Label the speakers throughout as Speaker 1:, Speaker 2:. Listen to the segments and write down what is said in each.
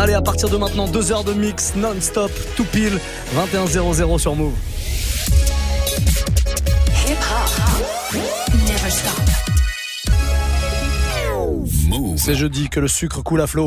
Speaker 1: Allez, à partir de maintenant, deux heures de mix non-stop, tout pile, 21-0-0 sur Move. C'est jeudi que le sucre coule à flot.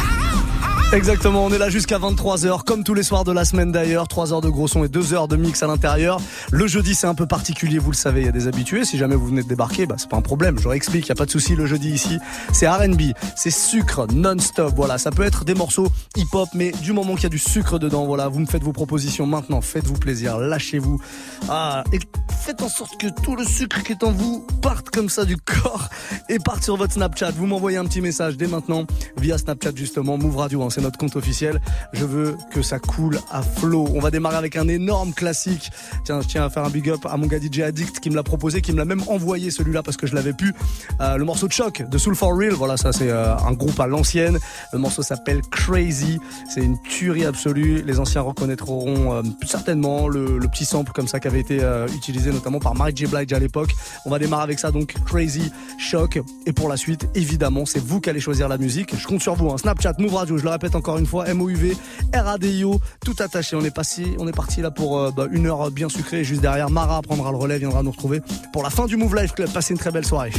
Speaker 1: Exactement, on est là jusqu'à 23h, comme tous les soirs de la semaine d'ailleurs. 3 heures de gros son et 2 heures de mix à l'intérieur. Le jeudi, c'est un peu particulier, vous le savez, il y a des habitués. Si jamais vous venez de débarquer, bah, c'est pas un problème, je réexplique, il a pas de souci. Le jeudi ici, c'est RB, c'est sucre non-stop. Voilà, ça peut être des morceaux hip-hop, mais du moment qu'il y a du sucre dedans, voilà, vous me faites vos propositions maintenant, faites-vous plaisir, lâchez-vous. Ah, et faites en sorte que tout le sucre qui est en vous parte comme ça du corps et parte sur votre Snapchat. Vous m'envoyez un petit message dès maintenant via Snapchat justement, Move Radio, hein, notre compte officiel. Je veux que ça coule à flot. On va démarrer avec un énorme classique. Tiens, je tiens à faire un big up à mon gars DJ Addict qui me l'a proposé, qui me l'a même envoyé celui-là parce que je l'avais pu. Euh, le morceau de choc de Soul for Real, voilà, ça c'est euh, un groupe à l'ancienne. Le morceau s'appelle Crazy. C'est une tuerie absolue. Les anciens reconnaîtront euh, certainement le, petit sample comme ça qui avait été utilisé notamment par Mary J. Blige à l'époque. On va démarrer avec ça donc Crazy, Choc. Et pour la suite, évidemment, c'est vous qui allez choisir la musique. Je compte sur vous. Hein. Snapchat, Move Radio, je le répète encore une fois, MOUV, RADIO, tout attaché. On est passé, on est parti là pour euh, bah, une heure bien sucrée. Juste derrière, Mara prendra le relais, viendra nous retrouver pour la fin du Move Life Club. Passez une très belle soirée.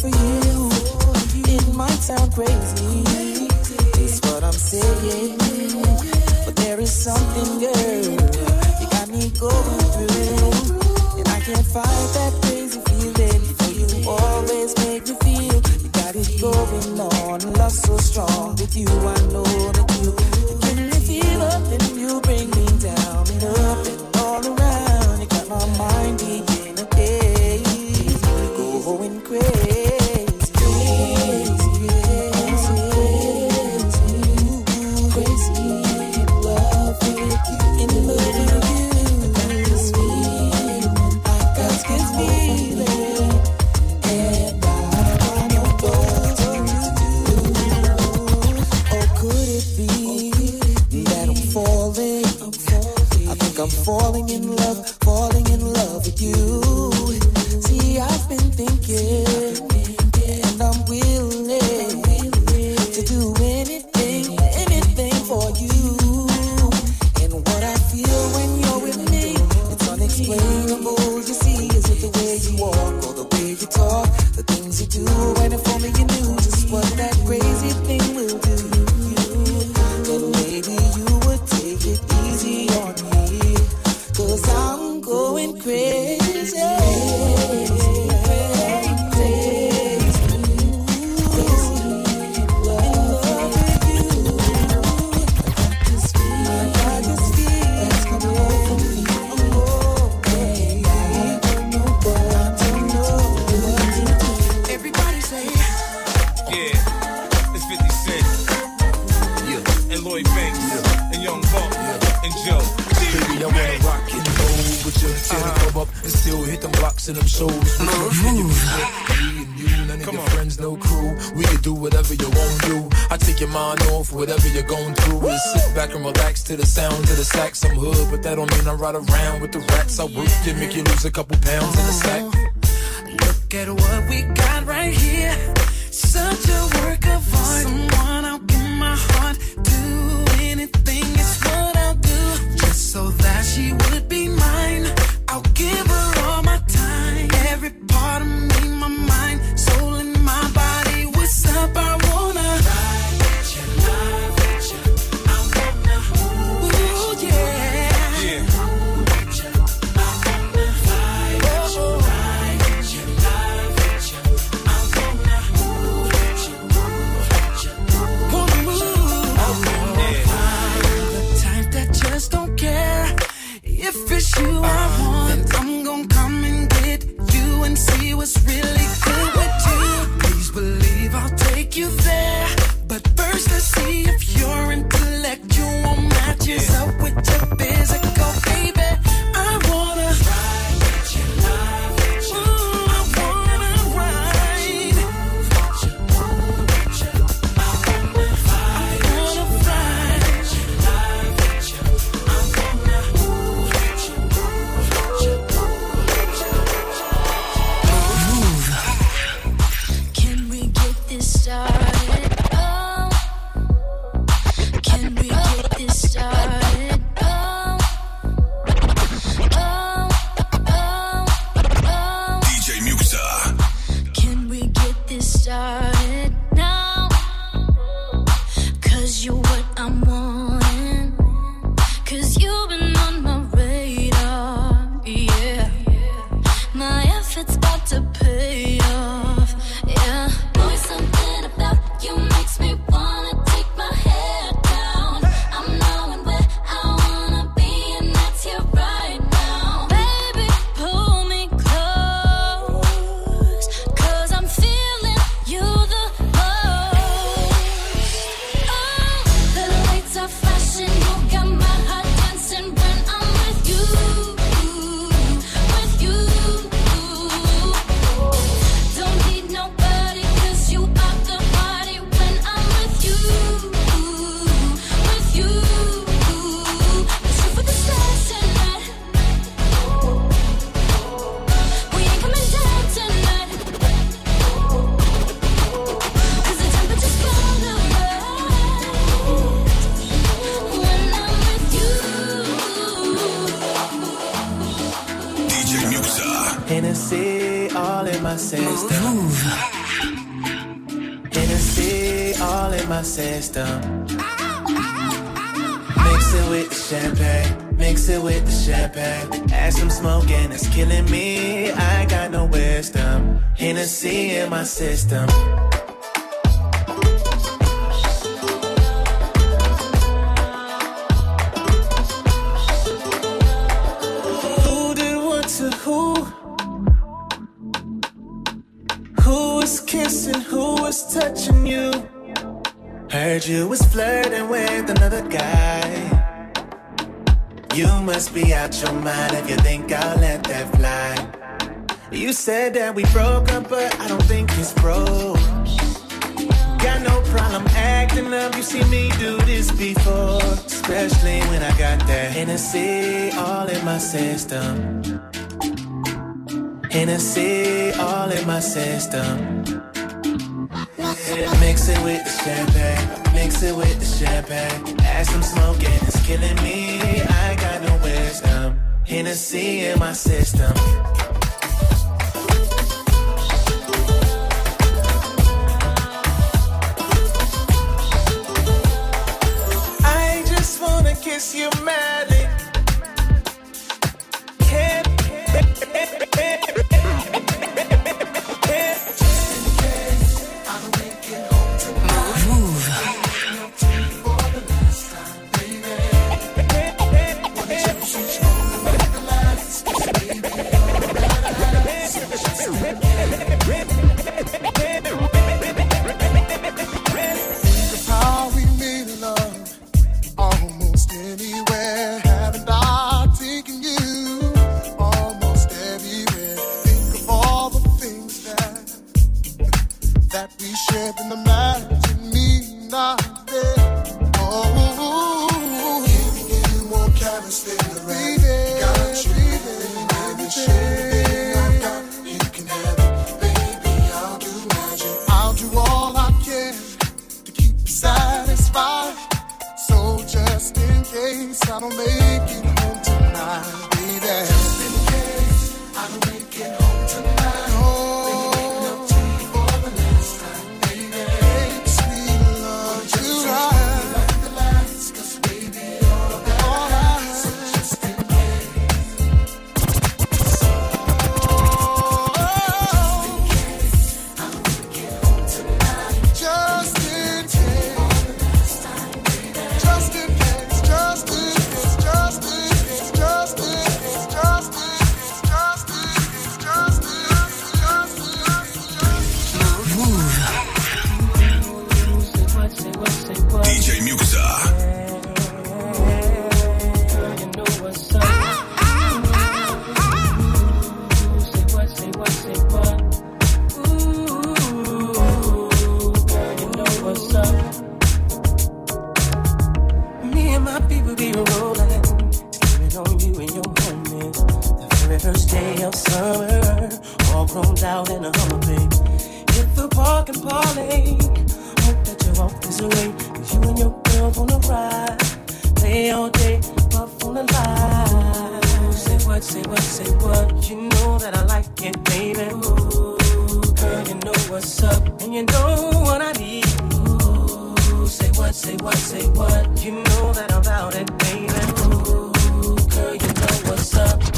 Speaker 2: For you. It might sound crazy, it's what I'm saying, but there is something, girl, you got me going through, and I can't fight that crazy feeling. For you always make me feel you got it going on, love so strong with you. I know
Speaker 3: Hennessy all in my system. Hennessy all in my system. Mix it with the champagne, mix it with the champagne. Add some smoke and it's killing me. I got no wisdom. Hennessy in my system. Heard you was flirting with another guy. You must be out your mind if you think I'll let that fly. You said that we broke up, but I don't think it's broke. Got no problem acting up. You see me do this before, especially when I got that Hennessy all in my system. Hennessy all in my system. Mix it with the champagne, mix it with the champagne. Add some smoke and it's killing me. I got no wisdom. Hennessy in my system. I just wanna kiss you madly.
Speaker 4: what, say what, say what. You know that I like it, baby. Ooh, girl, you know what's up, and you know what I need. Ooh, say what, say what, say what. You know that I'm about it, baby. Ooh, girl, you know what's up.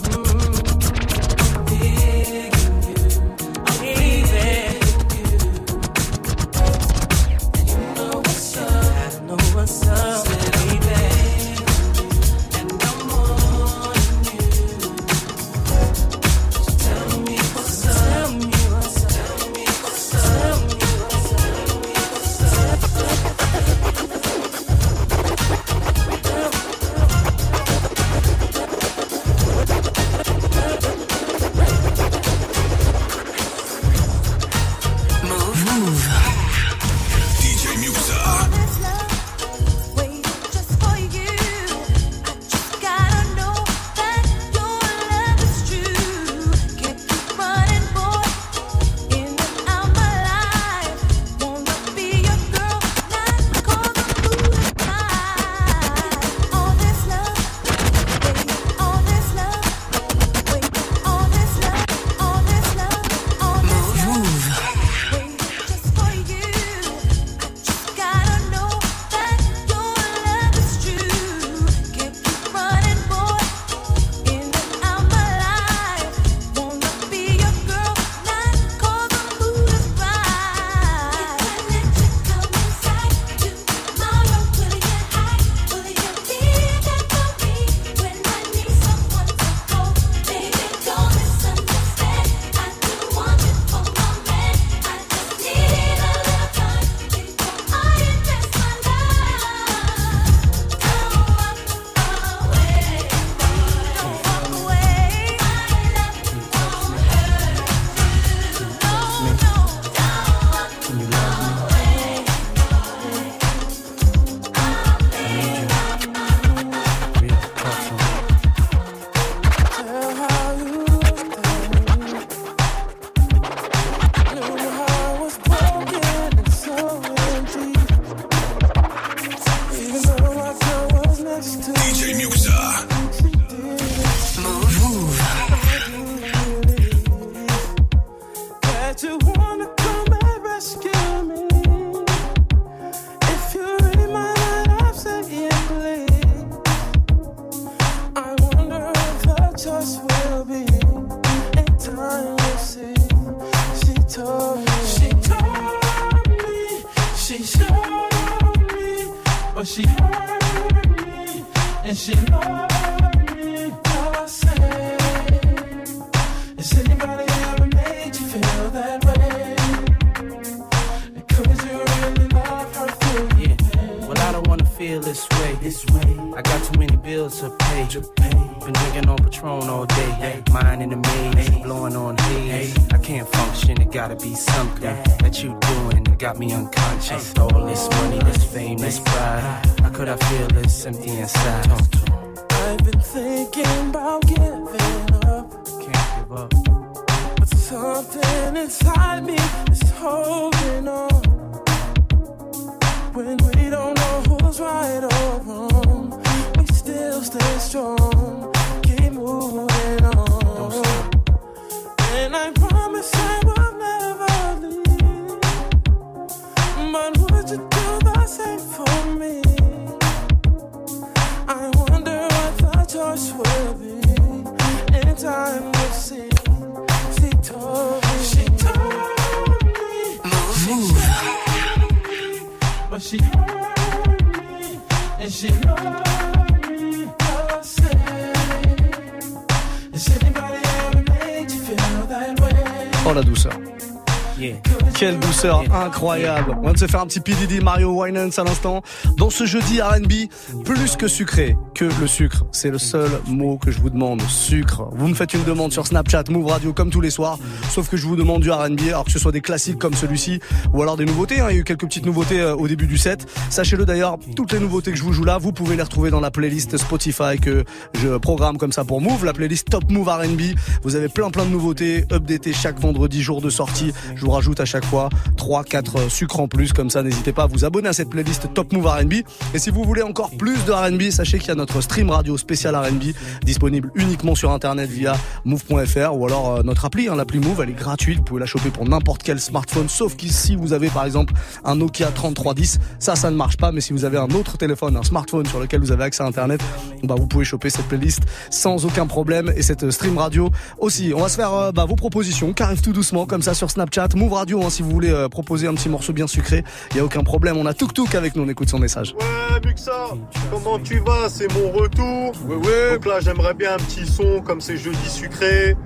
Speaker 1: Incroyable. On vient de se faire un petit PDD Mario Winans à l'instant. Dans ce jeudi R&B, plus que sucré que le sucre. C'est le seul mot que je vous demande. Sucre. Vous me faites une demande sur Snapchat, Move Radio comme tous les soirs. Sauf que je vous demande du R&B, alors que ce soit des classiques comme celui-ci ou alors des nouveautés. hein. Il y a eu quelques petites nouveautés euh, au début du set. Sachez-le d'ailleurs, toutes les nouveautés que je vous joue là, vous pouvez les retrouver dans la playlist Spotify que je programme comme ça pour Move, la playlist Top Move R&B. Vous avez plein plein de nouveautés updatées chaque vendredi, jour de sortie. Je vous rajoute à chaque fois 3 4 sucres en plus comme ça n'hésitez pas à vous abonner à cette playlist Top Move R&B et si vous voulez encore plus de R&B, sachez qu'il y a notre stream radio spécial R&B disponible uniquement sur internet via move.fr ou alors euh, notre appli hein, l'appli Move, elle est gratuite, vous pouvez la choper pour n'importe quel smartphone sauf qu'ici vous avez par exemple un Nokia 3310, ça ça ne marche pas mais si vous avez un autre téléphone, un smartphone sur lequel vous avez accès à internet, bah vous pouvez choper cette playlist sans aucun problème et cette stream radio aussi. On va se faire euh, bah, vos propositions qui arrivent tout doucement comme ça sur Snapchat, Move Radio hein, si vous voulez euh, proposer un petit morceau bien sucré, il y a aucun problème. On a Tuk Tuk avec nous, on écoute son message.
Speaker 5: Ouais, Muxa, comment tu vas? C'est mon retour.
Speaker 1: Ouais, ouais.
Speaker 5: Donc là, j'aimerais bien un petit son comme c'est jeudi sucré.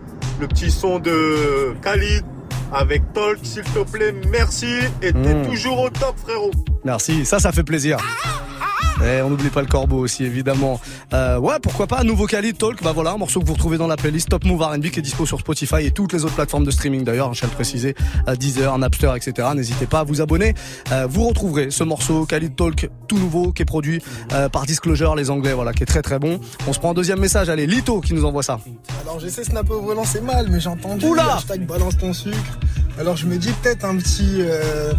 Speaker 5: Le petit son de Khalid avec Talk, s'il te plaît. Merci. Et t'es
Speaker 1: Mm.
Speaker 5: toujours au top, frérot.
Speaker 1: Merci, ça ça fait plaisir. Et on n'oublie pas le corbeau aussi évidemment. Euh, ouais, pourquoi pas nouveau Khalid Talk. Bah voilà, un morceau que vous retrouvez dans la playlist Top Move R&B qui est dispo sur Spotify et toutes les autres plateformes de streaming d'ailleurs. hein, Je tiens à le préciser, à Deezer, Napster, etc. N'hésitez pas à vous abonner. Euh, vous retrouverez ce morceau Khalid Talk tout nouveau qui est produit euh, par Disclosure les Anglais, voilà, qui est très très bon. On se prend un deuxième message. Allez, Lito qui nous envoie ça.
Speaker 6: Alors j'essaie snapper au volant, c'est mal, mais j'ai entendu
Speaker 1: Oula
Speaker 6: hashtag balance ton sucre. Alors je me dis peut-être un petit euh,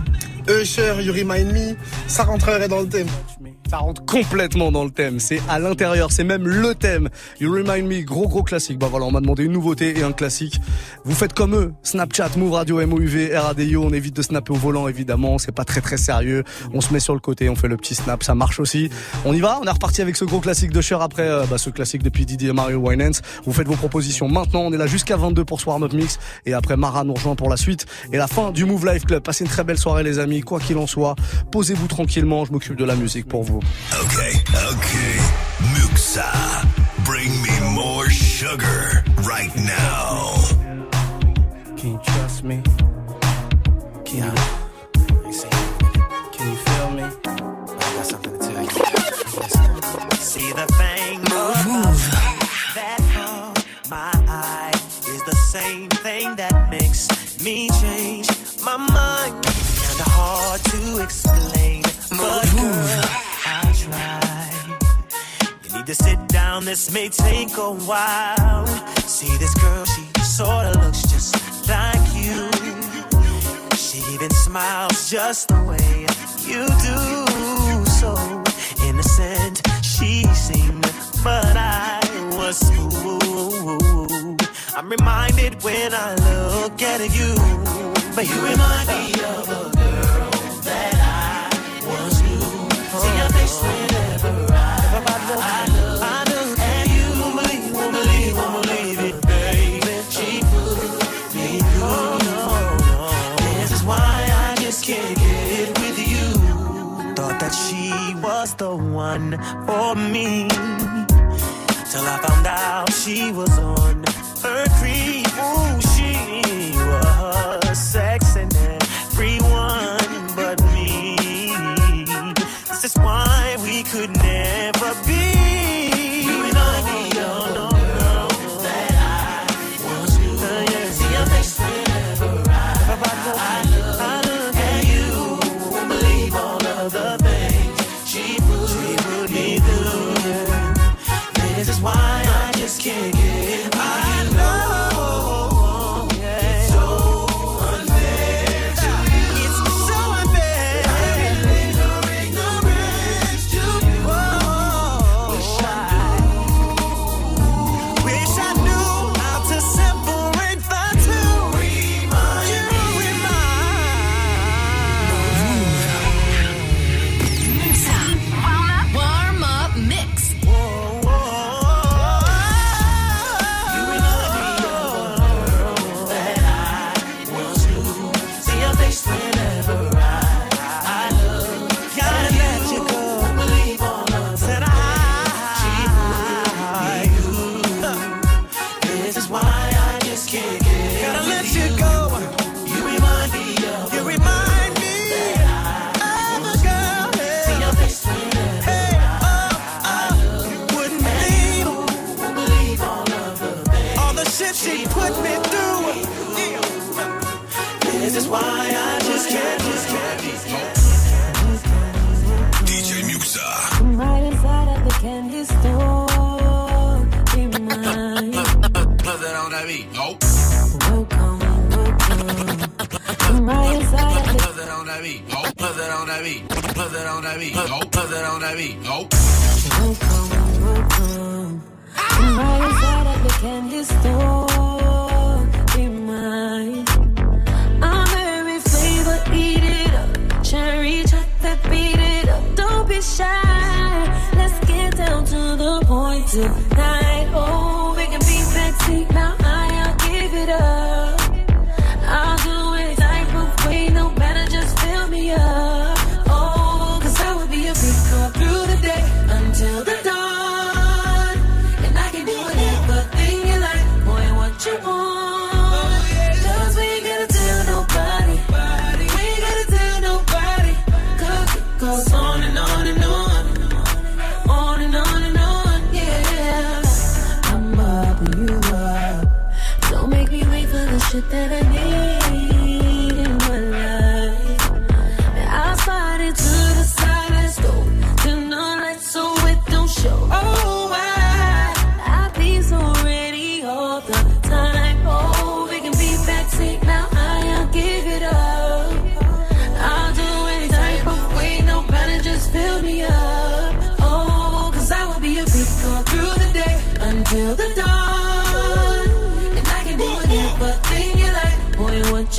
Speaker 6: Usher, You Remind Me, ça rentrerait dans le thème.
Speaker 1: Rentre complètement dans le thème. C'est à l'intérieur. C'est même le thème. You remind me. Gros, gros classique. Bah voilà, on m'a demandé une nouveauté et un classique. Vous faites comme eux. Snapchat, Move Radio, MOUV, RADIO. On évite de snapper au volant, évidemment. C'est pas très, très sérieux. On se met sur le côté. On fait le petit snap. Ça marche aussi. On y va. On est reparti avec ce gros classique de Cher après, euh, bah, ce classique depuis Didier Mario Winans. Vous faites vos propositions maintenant. On est là jusqu'à 22 pour ce warm-up mix. Et après, Mara nous rejoint pour la suite. Et la fin du Move Life Club. Passez une très belle soirée, les amis. Quoi qu'il en soit, posez-vous tranquillement. Je m'occupe de la musique pour vous.
Speaker 7: Okay, okay. Muxa, bring me more sugar right now.
Speaker 8: Can you trust me? Can you? Can you feel me? I got something to tell you.
Speaker 3: See the thing move that caught my eye is the same thing that makes me change my mind. Kinda hard to explain, but girl, You need to sit down, this may take a while. See this girl, she sorta looks just like you. She even smiles just the way you do. So innocent she seemed, but I was fooled. I'm reminded when I look at you, but you remind me of a one for me. Till I found out she was on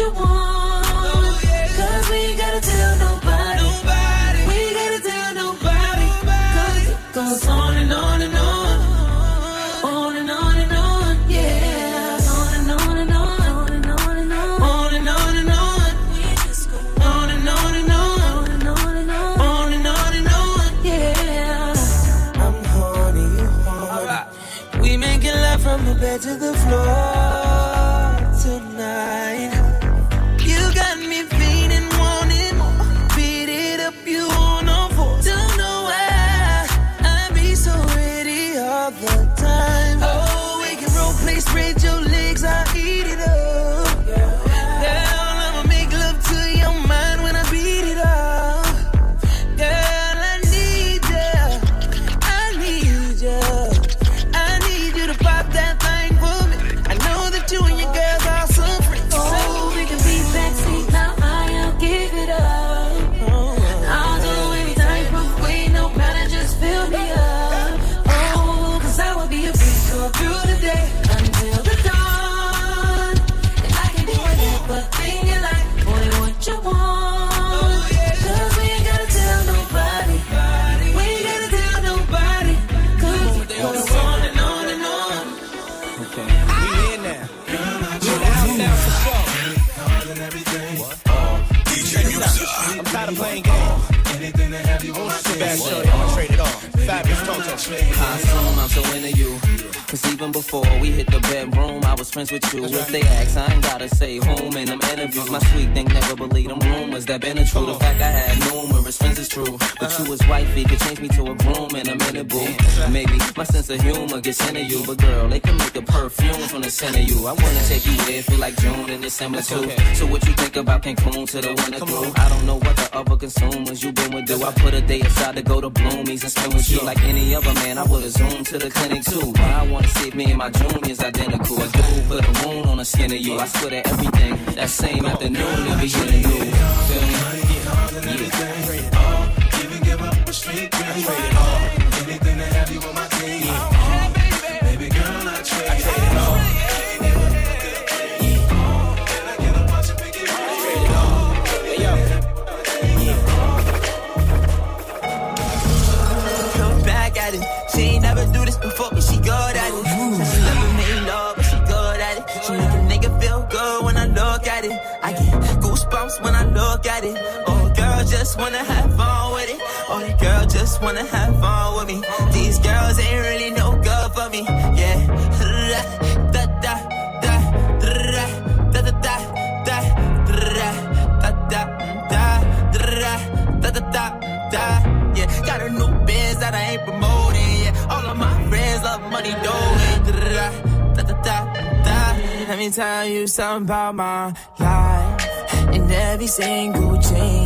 Speaker 3: you
Speaker 9: want.
Speaker 10: Tired of playing games.
Speaker 11: Anything to have you on my
Speaker 10: Bad shorty, I'ma trade it off. Fabulous
Speaker 12: assume I'm so into you. Cause even before we hit the bedroom, I was friends with you. If they ask, I ain't gotta say whom in them interviews. My sweet thing never believe them rumors that been a true. The fact I had numerous friends is true. But you was wifey, could change me to a groom in a minute, boo. Maybe my sense of humor gets into you. But girl, they can make the perfume from the scent of you. I wanna take you there, feel like June and December too. So what you think about Cancun to the winter through? I don't know what the other consumers you been with do. I put a day aside to go to Bloomies and spend with you like any other man. I would've zoomed to the clinic too. But I wanna see if me and my junior's identical. A dude put a wound on the skin of you. I swear to everything. That same afternoon, it be getting new. Feel me?
Speaker 11: Even give up a street dream. Anything to have you on my team. Baby girl, I trade it all.
Speaker 13: Come back at it. She ain't never do this before, but she good wanna have fun with it. Oh, the girl just wanna have fun with me. These girls ain't really no good for me. Yeah. Da da da da da da da da da da da da da da da da. Yeah, got a new biz that I ain't promoting. Yeah, all of my friends love money, dough. Da da da da. Let me tell you something about my life. And every single chain.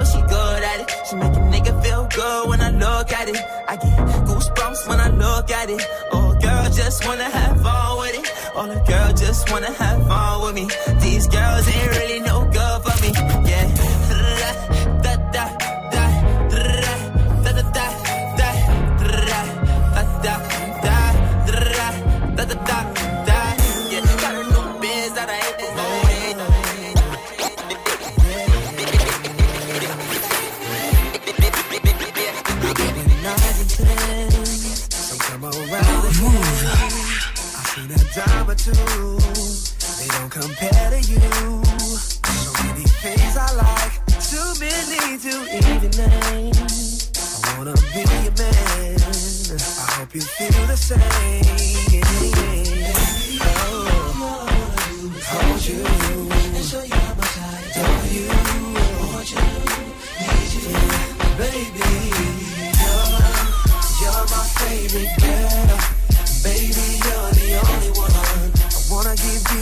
Speaker 13: She make a nigga feel good when I look at it. I get goosebumps when I look at it. Oh, girl, just wanna have fun with it. Oh, the girl just wanna have fun with me. These girls ain't really no
Speaker 2: to even name. I wanna be your man. I hope you feel the same. Oh, hold you and show you how much I adore you. Want you, need you, baby. You're my favorite girl. Baby, you're the only one. I wanna give you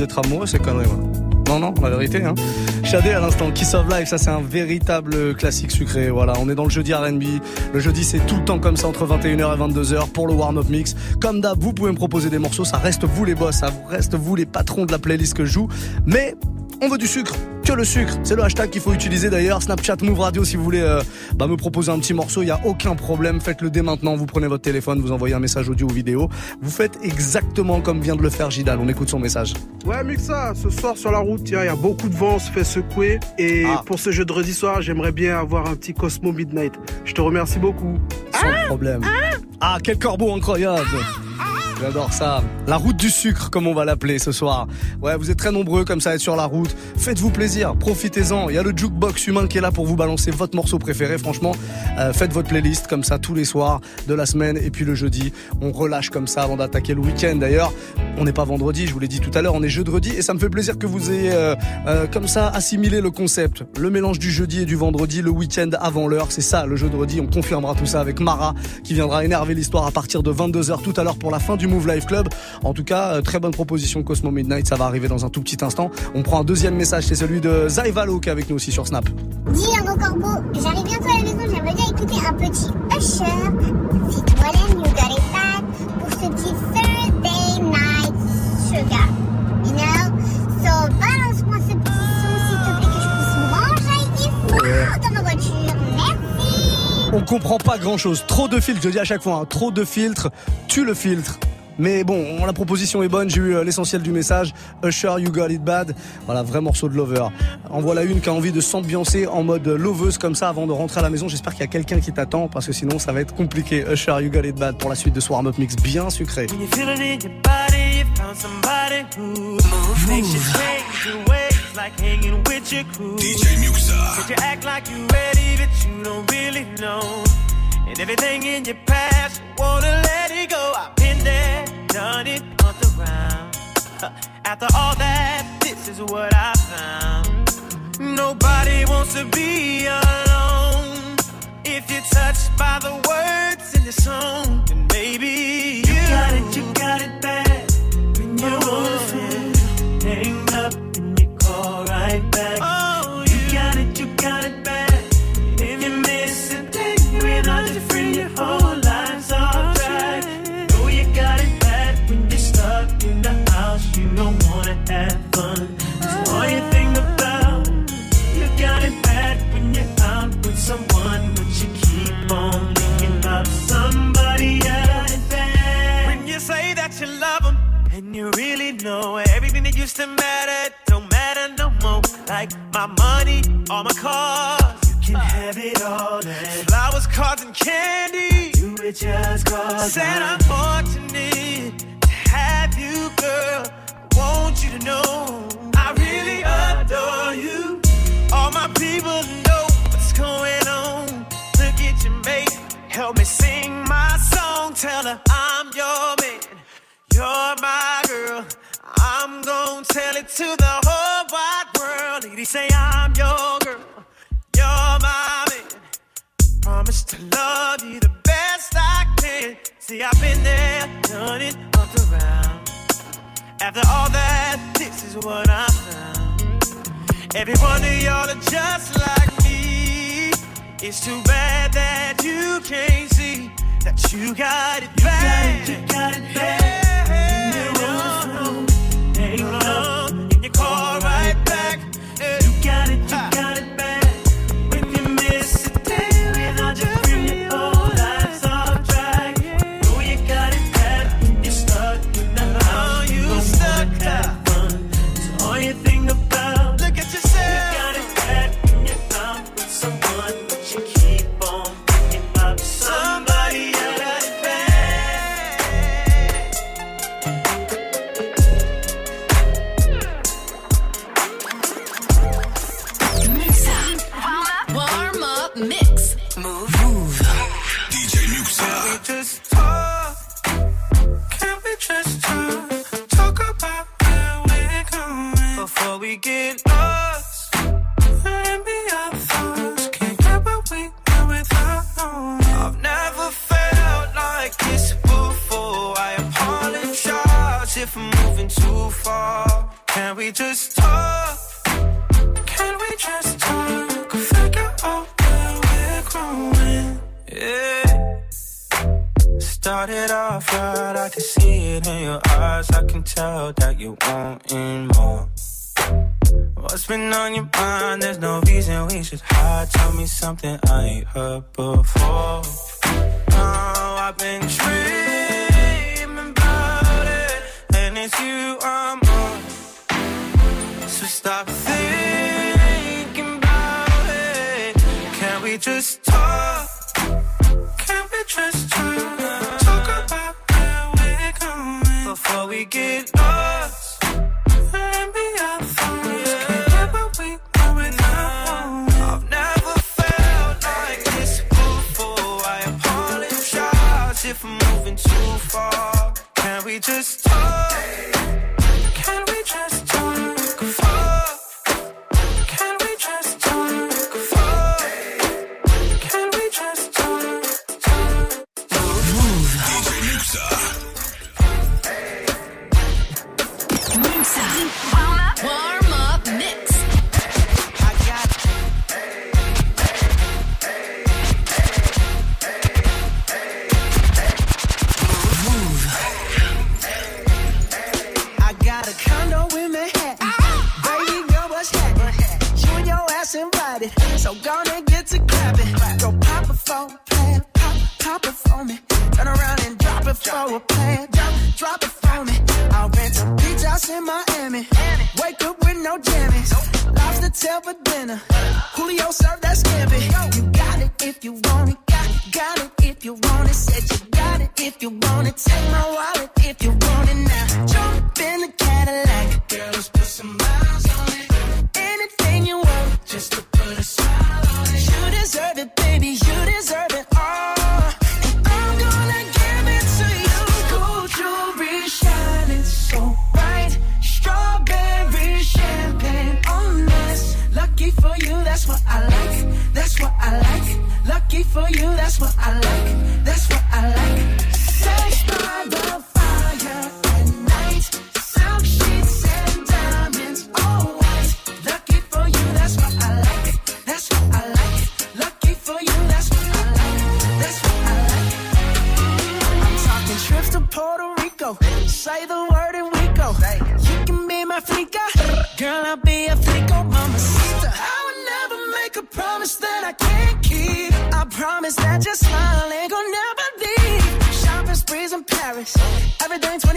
Speaker 1: d'être amoureux ces conneries. Non, non, la vérité. Hein. Shadé à l'instant, Kiss of Life, ça c'est un véritable classique sucré. Voilà, on est dans le jeudi R&B. Le jeudi c'est tout le temps comme ça entre 21h et 22h pour le warm-up mix. Comme d'hab, vous pouvez me proposer des morceaux, ça reste vous les boss, ça reste vous les patrons de la playlist que je joue. Mais on veut du sucre, que le sucre. C'est le hashtag qu'il faut utiliser d'ailleurs. Snapchat Move Radio si vous voulez euh, bah, me proposer un petit morceau, il y a aucun problème. Faites-le dès maintenant. Vous prenez votre téléphone, vous envoyez un message audio ou vidéo. Vous faites exactement comme vient de le faire Gidal. On écoute son message.
Speaker 6: Ouais, Mixa, ce soir sur la route, il y, a- il y a beaucoup de vent, on se fait secouer. Et
Speaker 1: Ah.
Speaker 6: pour ce jeudi soir, j'aimerais bien avoir un petit Cosmo Midnight. Je te remercie beaucoup.
Speaker 1: Sans problème. Ah, quel corbeau incroyable J'adore ça. La route du sucre, comme on va l'appeler ce soir. Ouais, vous êtes très nombreux comme ça à être sur la route. Faites-vous plaisir, profitez-en. Il y a le jukebox humain qui est là pour vous balancer votre morceau préféré. Franchement, euh, faites votre playlist comme ça tous les soirs de la semaine. Et puis le jeudi, on relâche comme ça avant d'attaquer le week-end. D'ailleurs, on n'est pas vendredi, je vous l'ai dit tout à l'heure, on est jeudi. Et ça me fait plaisir que vous ayez euh, euh, comme ça assimilé le concept. Le mélange du jeudi et du vendredi, le week-end avant l'heure. C'est ça, le jeudi. On confirmera tout ça avec Mara qui viendra énerver l'histoire à partir de 22h tout à l'heure pour la fin du Move Life Club. En tout cas, euh, très bonne proposition Cosmo Midnight. Ça va arriver dans un tout petit instant. On prend un deuxième message, c'est celui de Zaivalo qui est avec nous aussi sur Snap.
Speaker 14: Dis Corbeau, j'arrive bientôt à la maison, j'aimerais bien écouter un petit Usher, Citoyenne, You Got It Bad, pour ce petit Thursday Night Sugar. You know? So, balance-moi ce petit son, s'il te plaît, que je puisse m'enjailler fort dans ma voiture. Merci!
Speaker 1: On comprend pas grand chose. Trop de filtres, je dis à chaque fois, hein, trop de filtres, tu le filtres. Mais bon, la proposition est bonne, j'ai eu euh, l'essentiel du message. Usher, You Got It Bad. Voilà, vrai morceau de lover. En voilà une qui a envie de s'ambiancer en mode loveuse comme ça avant de rentrer à la maison. J'espère qu'il y a quelqu'un qui t'attend parce que sinon ça va être compliqué. Usher, You Got It Bad pour la suite de Swarm Up Mix bien sucré.
Speaker 3: When you feel it in your body, you found somebody who makes you change your ways, like hanging with your crew.
Speaker 7: DJ Muxa.
Speaker 3: But you act like you ready, but you don't really know? And everything in your past, wanna let it go. I've been there, done it, hunt around. After all that, this is what I found. Nobody wants to be alone. If you're touched by the words in the song, all my cars, you can have it all. And flowers, cards, and candy, do it just cause. Said I'm fortunate to have you, girl. I want you to know I really adore you. All my people know what's going on. Look at your mate, help me sing my song. Tell her I'm your man, you're my girl. I'm gonna tell it to the whole wide world. Lady, say I'm your girl, you're my man. Promise to love you the best I can. See, I've been there, done it, up around. After all that, this is what I found. Every one of y'all are just like me. It's too bad that you can't see that you got it bad. You got it, bad. The
Speaker 15: love.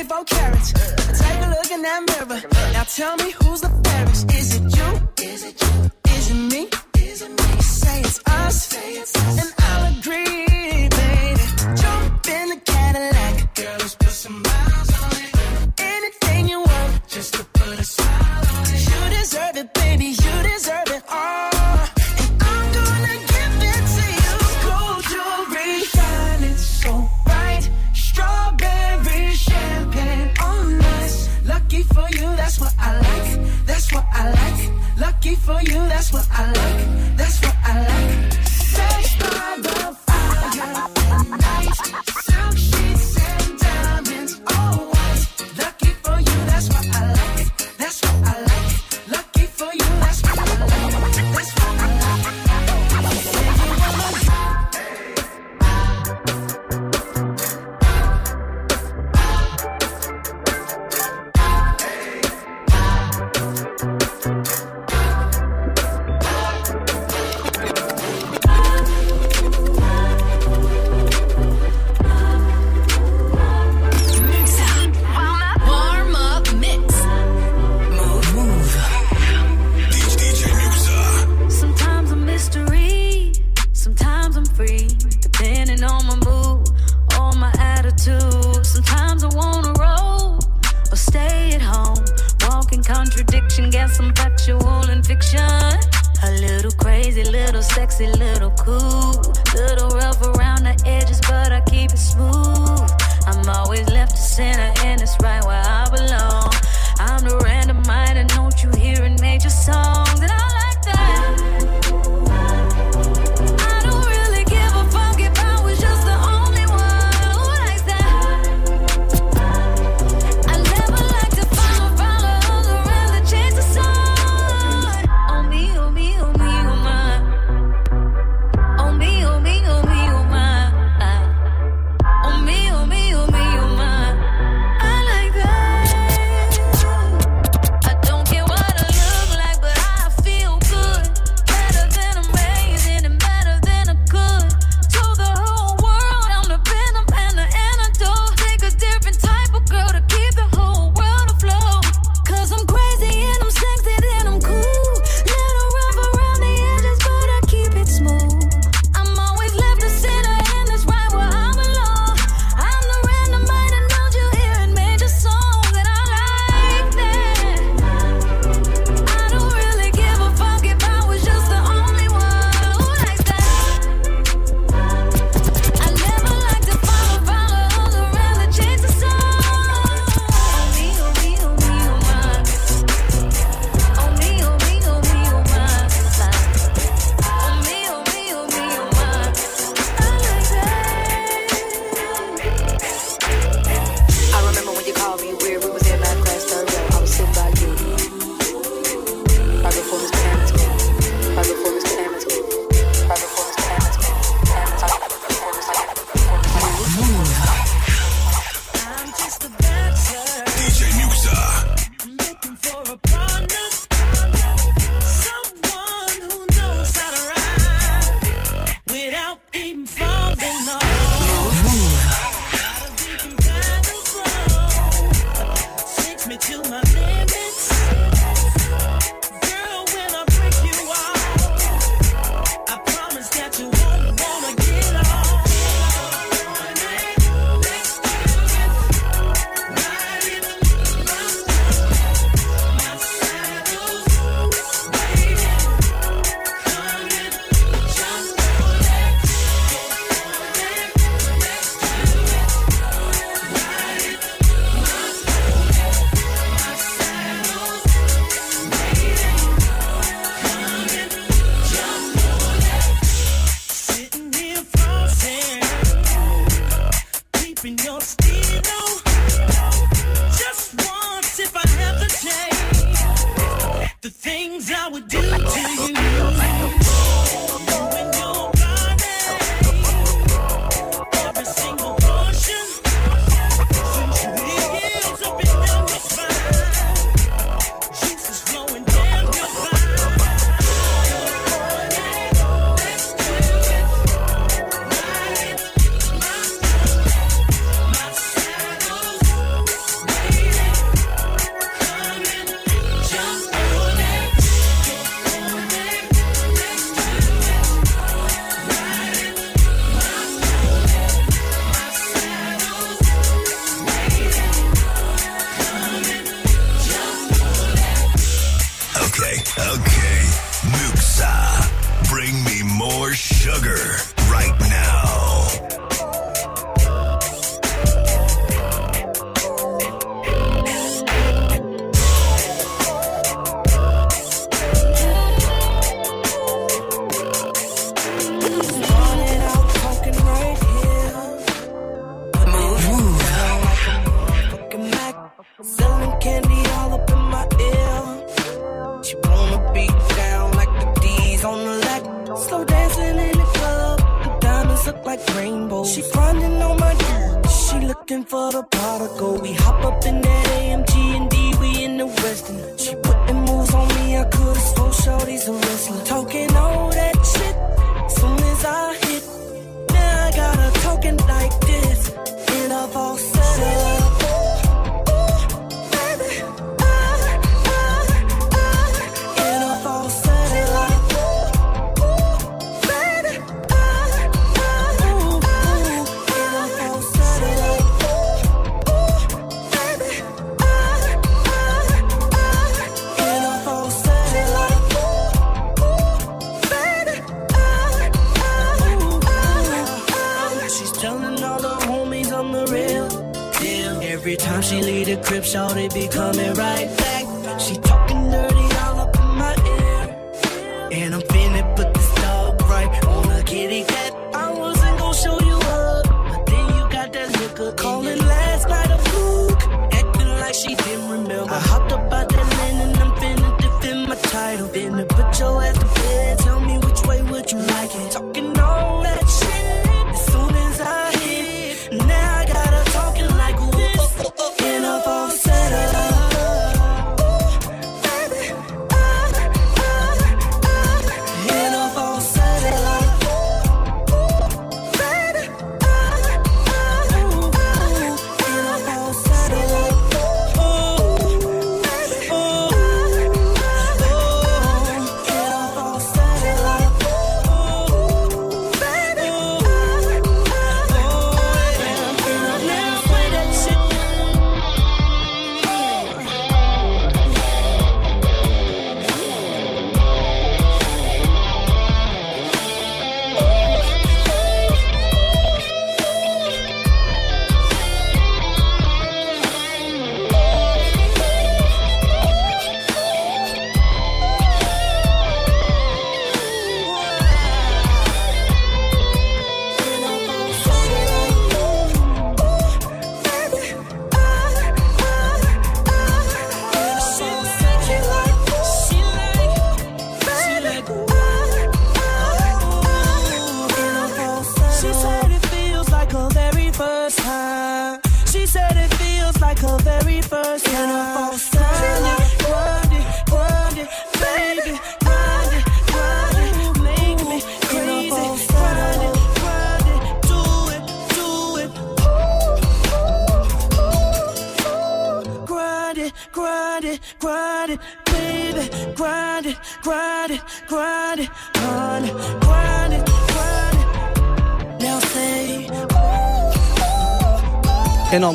Speaker 15: 24 carats. Take a look in that mirror. Now tell me who's the fairest.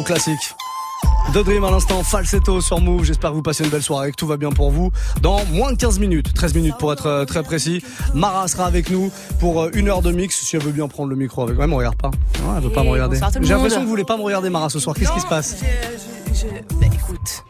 Speaker 9: Classique. The Dream à l'instant, falsetto sur Move. J'espère que vous passez une belle soirée, que tout va bien pour vous. Dans moins de 15 minutes, 13 minutes pour être euh, très précis, Mara sera avec nous pour euh, une heure de mix. Si elle veut bien prendre le micro avec moi, elle me regarde pas. Elle veut pas
Speaker 16: Et
Speaker 9: me regarder. J'ai l'impression que vous voulez pas me regarder, Mara, ce soir. Qu'est-ce qui se passe?
Speaker 16: je, je- bah, écoute,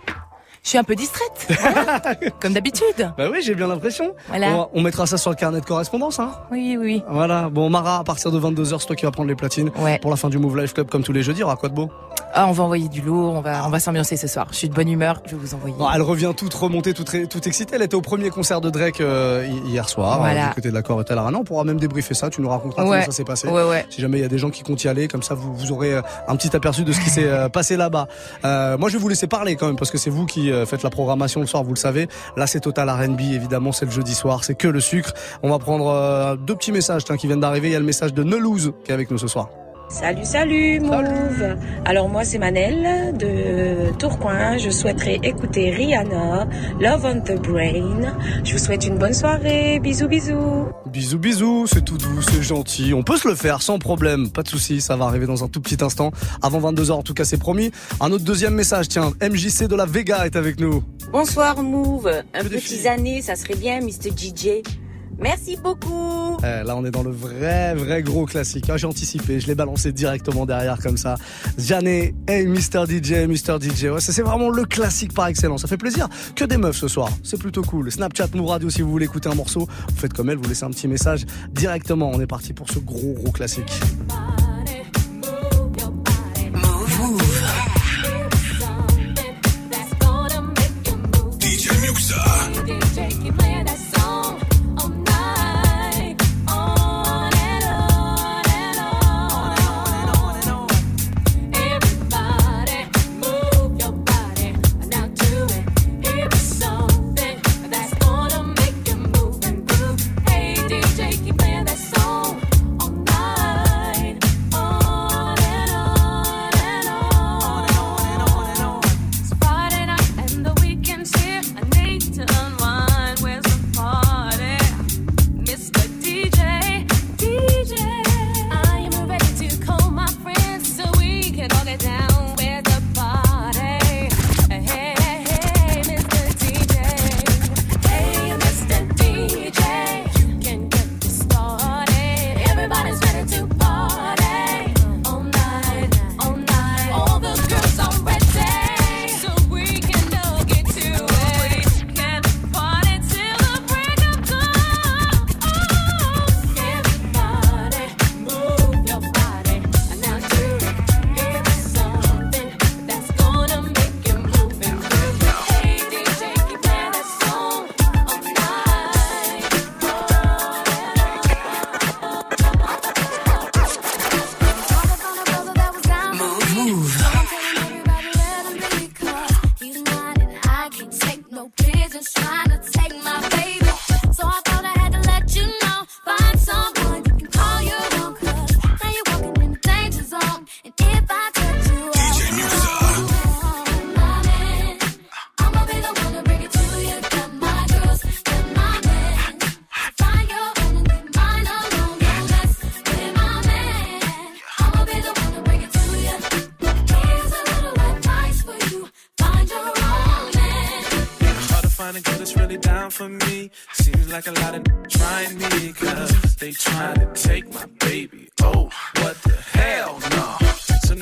Speaker 16: je suis un peu distraite, voilà, comme d'habitude.
Speaker 9: Bah oui, j'ai bien l'impression.
Speaker 16: Voilà.
Speaker 9: On, mettra ça sur le carnet de correspondance, hein.
Speaker 16: Oui, oui.
Speaker 9: Voilà. Bon, Mara, à partir de 22h, c'est toi qui vas prendre les platines. Pour la fin du Move Life Club, comme tous les jeudis, il y aura quoi de beau?
Speaker 16: Ah, on va envoyer du lourd, on va, on va s'ambiancer ce soir. Je suis de bonne humeur, je vais vous envoyer.
Speaker 9: Elle revient toute remontée, toute, toute excitée. Elle était au premier concert de Drake euh, hi- hier soir,
Speaker 16: Voilà.
Speaker 9: euh, du côté de la Corbettelle Arena. On pourra même débriefer ça. Tu nous raconteras
Speaker 16: Ouais.
Speaker 9: comment ça s'est passé.
Speaker 16: Ouais, ouais.
Speaker 9: Si jamais il y a des gens qui comptent y aller, comme ça, vous, vous aurez euh, un petit aperçu de ce qui s'est euh, passé là-bas. Euh, moi, je vais vous laisser parler quand même, parce que c'est vous qui euh, faites la programmation le soir, vous le savez. Là, c'est Total R&B, évidemment, c'est le jeudi soir, c'est que le sucre. On va prendre euh, deux petits messages tiens, qui viennent d'arriver. Il y a le message de Nelouse qui est avec nous ce soir.
Speaker 17: Salut, salut, Move. Alors moi c'est Manel de Tourcoing. Je souhaiterais écouter Rihanna, Love on the Brain. Je vous souhaite une bonne soirée. Bisous, bisous.
Speaker 9: Bisous bisous, c'est tout doux, c'est gentil. On peut se le faire sans problème, pas de souci, ça va arriver dans un tout petit instant. Avant 22h en tout cas c'est promis. Un autre deuxième message, tiens, MJC de la Vega est avec nous.
Speaker 1: Bonsoir Move, un petit années, ça serait bien Mr. DJ. Merci beaucoup.
Speaker 9: Eh, là on est dans le vrai vrai gros classique. Ah, J'ai anticipé, je l'ai balancé directement derrière comme ça. Janet, hey Mr DJ, Mr DJ. Ouais, c'est vraiment le classique par excellence. Ça fait plaisir. Que des meufs ce soir, c'est plutôt cool. Snapchat, Move Radio si vous voulez écouter un morceau, vous faites comme elle, vous laissez un petit message directement. On est parti pour ce gros gros classique.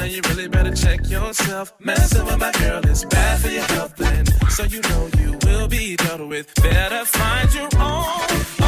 Speaker 18: Now you
Speaker 4: really better check yourself. Messing with my girl is bad for your health, and so you know you will be dealt with. Better find your own,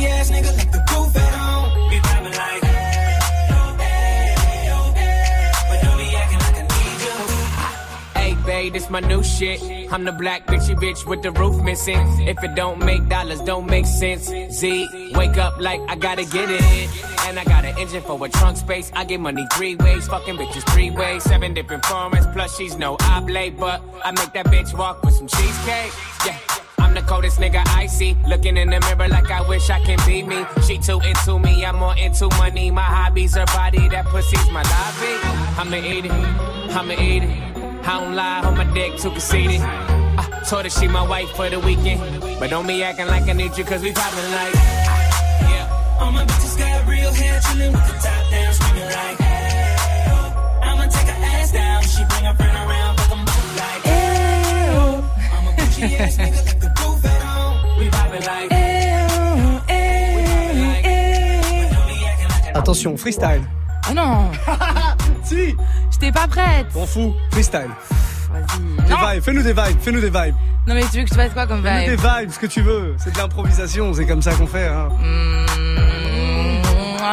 Speaker 4: Dirty ass nigga like the at home. Be
Speaker 18: rapping like. Babe,
Speaker 19: this my new shit. I'm the black bitchy bitch with the roof missing. If it don't make dollars, don't make sense. Z, wake up like I gotta get it. And I got an engine for a trunk space. I get money three ways, fucking bitches three ways. Seven different formats, plus she's no oblate, but I make that bitch walk with some cheesecake. Yeah. Coldest nigga I see. Looking in the mirror like I wish I can be me. She too into me, I'm more into money. My hobbies her body, that pussy's my lobby. I'ma eat it, I'ma eat it. I don't lie, on my dick too conceited. I told her she my wife for the weekend. But don't be acting like I need you, cause we poppin' like. Yeah.
Speaker 2: All my bitches got real hair, chillin' with the top down, screaming like, hey, oh. I'ma take her ass down. She bring her friend around, fuck 'em both like, hey, oh. I'm a bitchy ass nigga, like
Speaker 1: Attention, freestyle.
Speaker 16: Oh non
Speaker 1: Si
Speaker 16: J'étais pas prête
Speaker 1: M'en fous, freestyle.
Speaker 16: Vas-y.
Speaker 1: Des
Speaker 16: Non.
Speaker 1: vibes, fais-nous des vibes, fais-nous des vibes.
Speaker 16: Non mais tu veux que je fasse quoi comme
Speaker 1: Fais-nous des
Speaker 16: vibe
Speaker 1: vibes, ce que tu veux. C'est de l'improvisation, c'est comme ça qu'on fait. Hein.
Speaker 16: Ah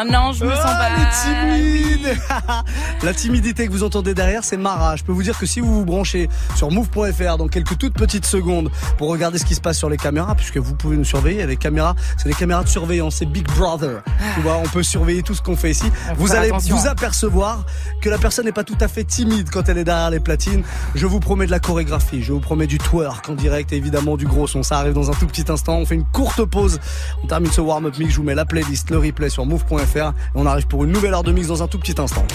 Speaker 16: non, je me sens
Speaker 1: Ah,
Speaker 16: pas.
Speaker 1: les timides La timidité que vous entendez derrière, c'est Mara. Je peux vous dire que si vous vous branchez sur move.fr dans quelques toutes petites secondes pour regarder ce qui se passe sur les caméras, puisque vous pouvez nous surveiller, les caméras, c'est des caméras de surveillance, c'est Big Brother. Tu vois, on peut surveiller tout ce qu'on fait ici. Vous allez
Speaker 16: attention,
Speaker 1: vous
Speaker 16: hein.
Speaker 1: apercevoir que la personne n'est pas tout à fait timide quand elle est derrière les platines. Je vous promets de la chorégraphie, je vous promets du twerk en direct et évidemment du gros son. Ça arrive dans un tout petit instant. On fait une courte pause. On termine ce warm-up mix. Je vous mets la playlist, le replay sur move.fr et on arrive pour une nouvelle heure de mix dans un tout petit instant.